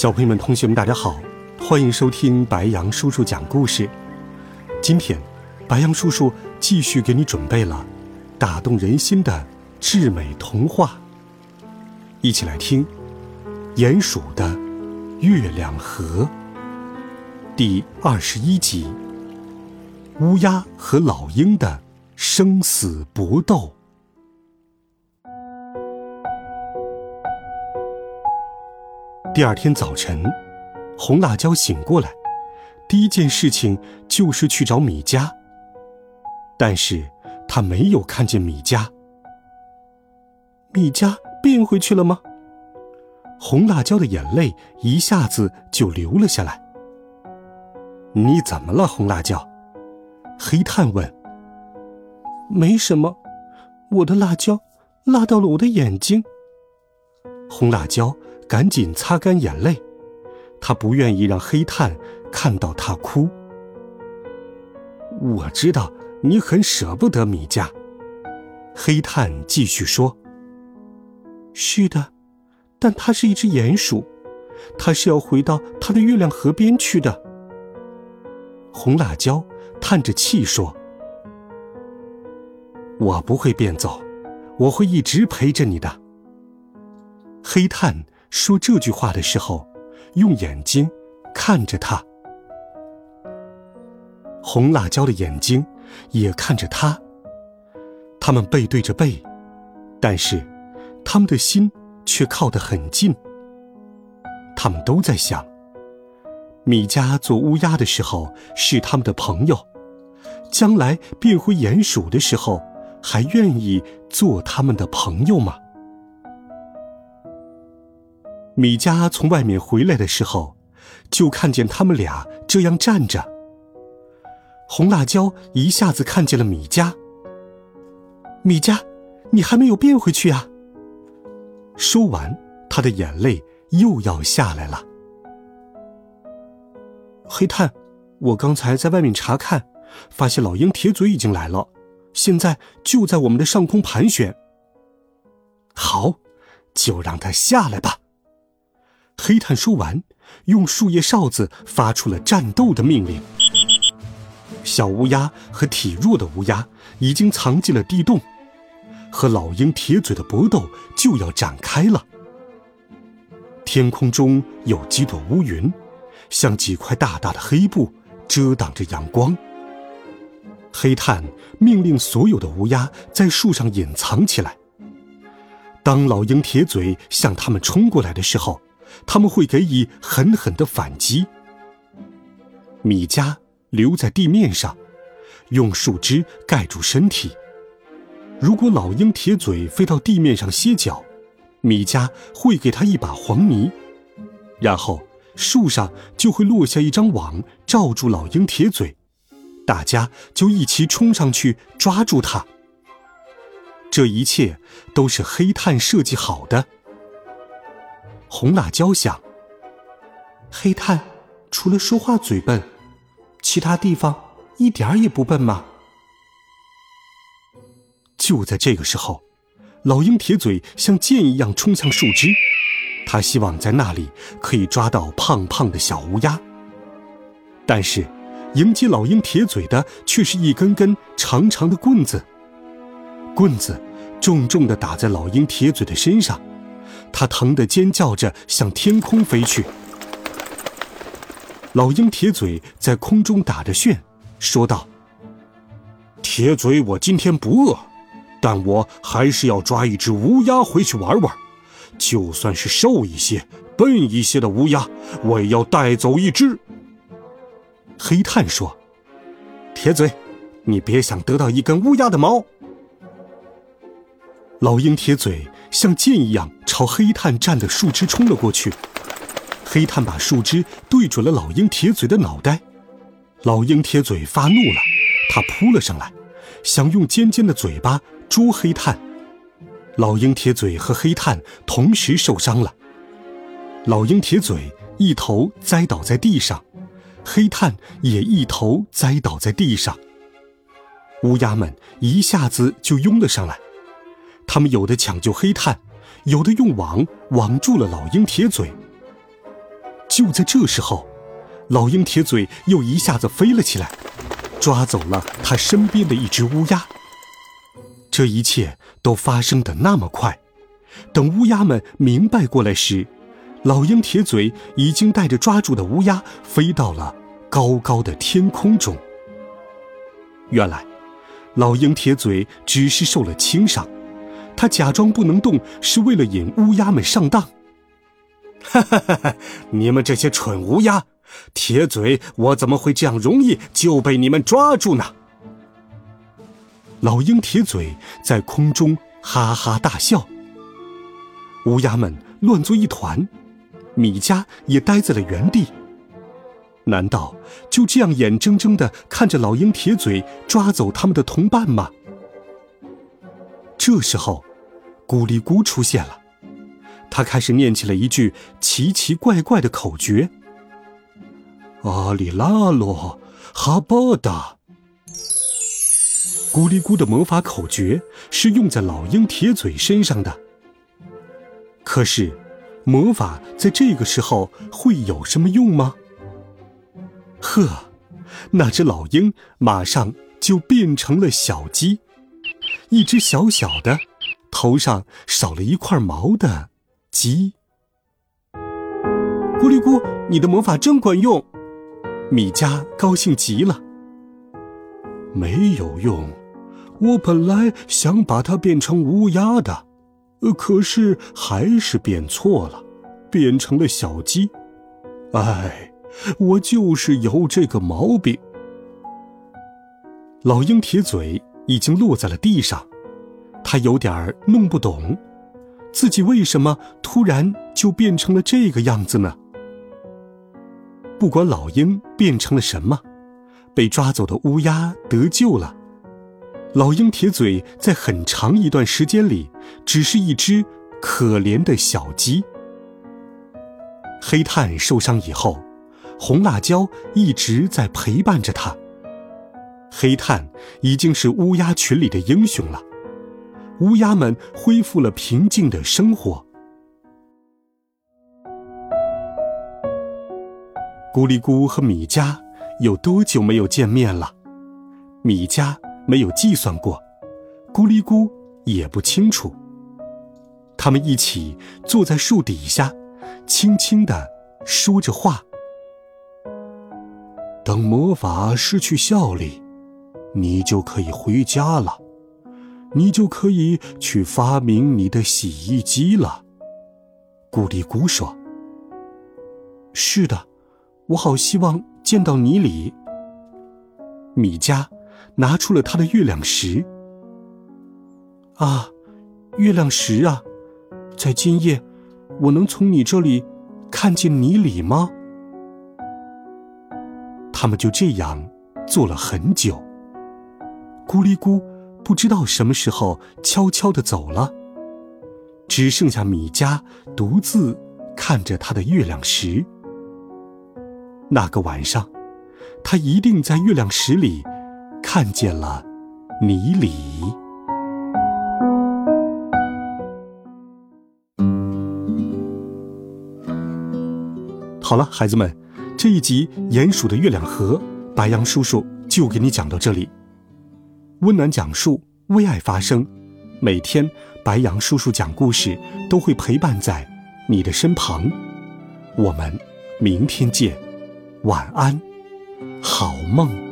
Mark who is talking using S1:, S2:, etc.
S1: 小朋友们、同学们，大家好，欢迎收听白杨叔叔讲故事。今天，白杨叔叔继续给你准备了打动人心的至美童话，一起来听《鼹鼠的月亮河》第二十一集：乌鸦和老鹰的生死搏斗。第二天早晨，红辣椒醒过来，第一件事情就是去找米迦。但是他没有看见米迦。米迦变回去了吗？红辣椒的眼泪一下子就流了下来。你怎么了，红辣椒？黑炭问。没什么，我的辣椒辣到了我的眼睛。红辣椒。赶紧擦干眼泪，他不愿意让黑炭看到他哭。我知道你很舍不得米迦，黑炭继续说：“是的，但它是一只鼹鼠，它是要回到它的月亮河边去的。”红辣椒叹着气说：“我不会变走，我会一直陪着你的。”黑炭。说这句话的时候，用眼睛看着他。红辣椒的眼睛也看着他。他们背对着背，但是他们的心却靠得很近。他们都在想：米迦做乌鸦的时候是他们的朋友，将来变回鼹鼠的时候，还愿意做他们的朋友吗？米迦从外面回来的时候，就看见他们俩这样站着。红辣椒一下子看见了米迦。米迦，你还没有变回去啊？说完，他的眼泪又要下来了。黑炭，我刚才在外面查看，发现老鹰铁嘴已经来了，现在就在我们的上空盘旋。好，就让他下来吧。黑炭说完，用树叶哨子发出了战斗的命令。小乌鸦和体弱的乌鸦已经藏进了地洞，和老鹰铁嘴的搏斗就要展开了。天空中有几朵乌云，像几块大大的黑布，遮挡着阳光。黑炭命令所有的乌鸦在树上隐藏起来。当老鹰铁嘴向他们冲过来的时候，他们会给予狠狠的反击。米迦留在地面上，用树枝盖住身体。如果老鹰铁嘴飞到地面上歇脚，米迦会给他一把黄泥，然后树上就会落下一张网罩住老鹰铁嘴，大家就一起冲上去抓住他。这一切都是黑炭设计好的。红辣椒想：黑炭除了说话嘴笨，其他地方一点儿也不笨吗？就在这个时候，老鹰铁嘴像箭一样冲向树枝，他希望在那里可以抓到胖胖的小乌鸦。但是，迎接老鹰铁嘴的却是一根根长长的棍子，棍子重重的打在老鹰铁嘴的身上。他疼得尖叫着向天空飞去。老鹰铁嘴在空中打着旋，说道：“铁嘴，我今天不饿，但我还是要抓一只乌鸦回去玩玩。就算是瘦一些、笨一些的乌鸦，我也要带走一只。”黑炭说：“铁嘴，你别想得到一根乌鸦的毛。”老鹰铁嘴像箭一样朝黑炭站的树枝冲了过去。黑炭把树枝对准了老鹰铁嘴的脑袋，老鹰铁嘴发怒了，它扑了上来，想用尖尖的嘴巴捉黑炭。老鹰铁嘴和黑炭同时受伤了，老鹰铁嘴一头栽倒在地上，黑炭也一头栽倒在地上。乌鸦们一下子就拥了上来，他们有的抢救黑炭，有的用网网住了老鹰铁嘴。就在这时候，老鹰铁嘴又一下子飞了起来，抓走了他身边的一只乌鸦。这一切都发生的那么快，等乌鸦们明白过来时，老鹰铁嘴已经带着抓住的乌鸦飞到了高高的天空中。原来，老鹰铁嘴只是受了轻伤，他假装不能动，是为了引乌鸦们上当。哈哈哈哈！你们这些蠢乌鸦，铁嘴，我怎么会这样容易就被你们抓住呢？老鹰铁嘴在空中哈哈大笑，乌鸦们乱作一团，米迦也呆在了原地。难道就这样眼睁睁的看着老鹰铁嘴抓走他们的同伴吗？这时候，咕哩咕出现了。他开始念起了一句奇奇怪怪的口诀：“阿里拉罗哈巴达。”咕哩咕的魔法口诀是用在老鹰铁嘴身上的。可是，魔法在这个时候会有什么用吗？呵，那只老鹰马上就变成了小鸡，一只小小的，头上少了一块毛的。鸡，咕噜咕，你的魔法真管用！米迦高兴极了。没有用，我本来想把它变成乌鸦的，可是还是变错了，变成了小鸡。哎，我就是有这个毛病。老鹰铁嘴已经落在了地上，他有点弄不懂。自己为什么突然就变成了这个样子呢？不管老鹰变成了什么，被抓走的乌鸦得救了。老鹰铁嘴在很长一段时间里只是一只可怜的小鸡。黑炭受伤以后，红辣椒一直在陪伴着他。黑炭已经是乌鸦群里的英雄了。乌鸦们恢复了平静的生活。咕哩咕和米迦有多久没有见面了？米迦没有计算过，咕哩咕也不清楚。他们一起坐在树底下，轻轻的说着话。等魔法失去效力，你就可以回家了。你就可以去发明你的洗衣机了，咕哩咕说。是的，我好希望见到你里。米迦拿出了他的月亮石。啊，月亮石啊，在今夜，我能从你这里看见你里吗？他们就这样坐了很久。咕哩咕。不知道什么时候悄悄的走了，只剩下米迦独自看着他的月亮石。那个晚上，他一定在月亮石里看见了尼里。好了，孩子们，这一集《鼹鼠的月亮河》，白羊叔叔就给你讲到这里。温暖讲述，为爱发声。每天，白杨叔叔讲故事都会陪伴在你的身旁。我们明天见，晚安，好梦。